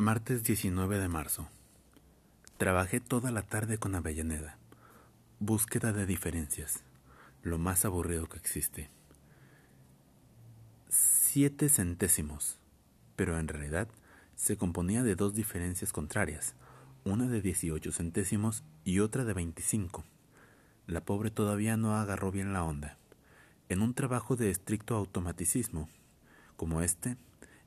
Martes 19 de marzo. Trabajé toda la tarde con Avellaneda. Búsqueda de diferencias. Lo más aburrido que existe. Siete centésimos. Pero en realidad se componía de dos diferencias contrarias, una de 18 centésimos y otra de 25. La pobre todavía no agarró bien la onda. En un trabajo de estricto automaticismo, como este,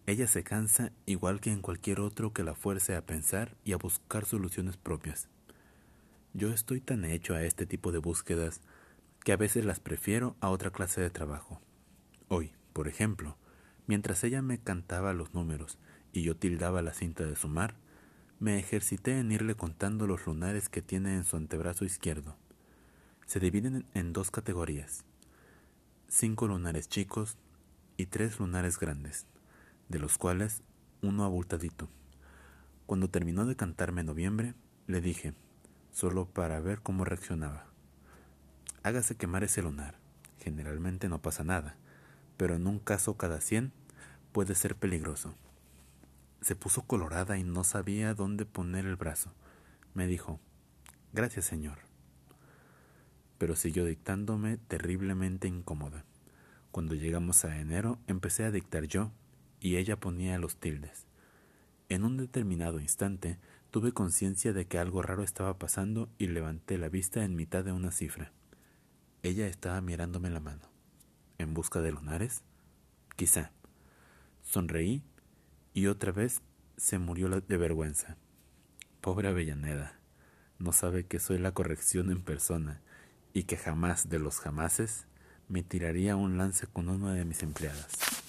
ella se cansa igual que en cualquier otro que la fuerce a pensar y a buscar soluciones propias. Yo estoy tan hecho a este tipo de búsquedas que a veces las prefiero a otra clase de trabajo. Hoy, por ejemplo, mientras ella me cantaba los números y yo tildaba la cinta de sumar, me ejercité en irle contando los lunares que tiene en su antebrazo izquierdo. Se dividen en dos categorías, cinco lunares chicos y tres lunares grandes de los cuales uno abultadito. Cuando terminó de cantarme noviembre, le dije, solo para ver cómo reaccionaba. Hágase quemar ese lunar. Generalmente no pasa nada, pero en un caso cada cien puede ser peligroso. Se puso colorada y no sabía dónde poner el brazo. Me dijo, gracias señor. Pero siguió dictándome terriblemente incómoda. Cuando llegamos a enero empecé a dictar yo y ella ponía los tildes. En un determinado instante tuve conciencia de que algo raro estaba pasando y levanté la vista en mitad de una cifra. Ella estaba mirándome la mano. ¿En busca de lunares? Quizá. Sonreí y otra vez se murió de vergüenza. Pobre Avellaneda, no sabe que soy la corrección en persona y que jamás de los jamases me tiraría un lance con una de mis empleadas.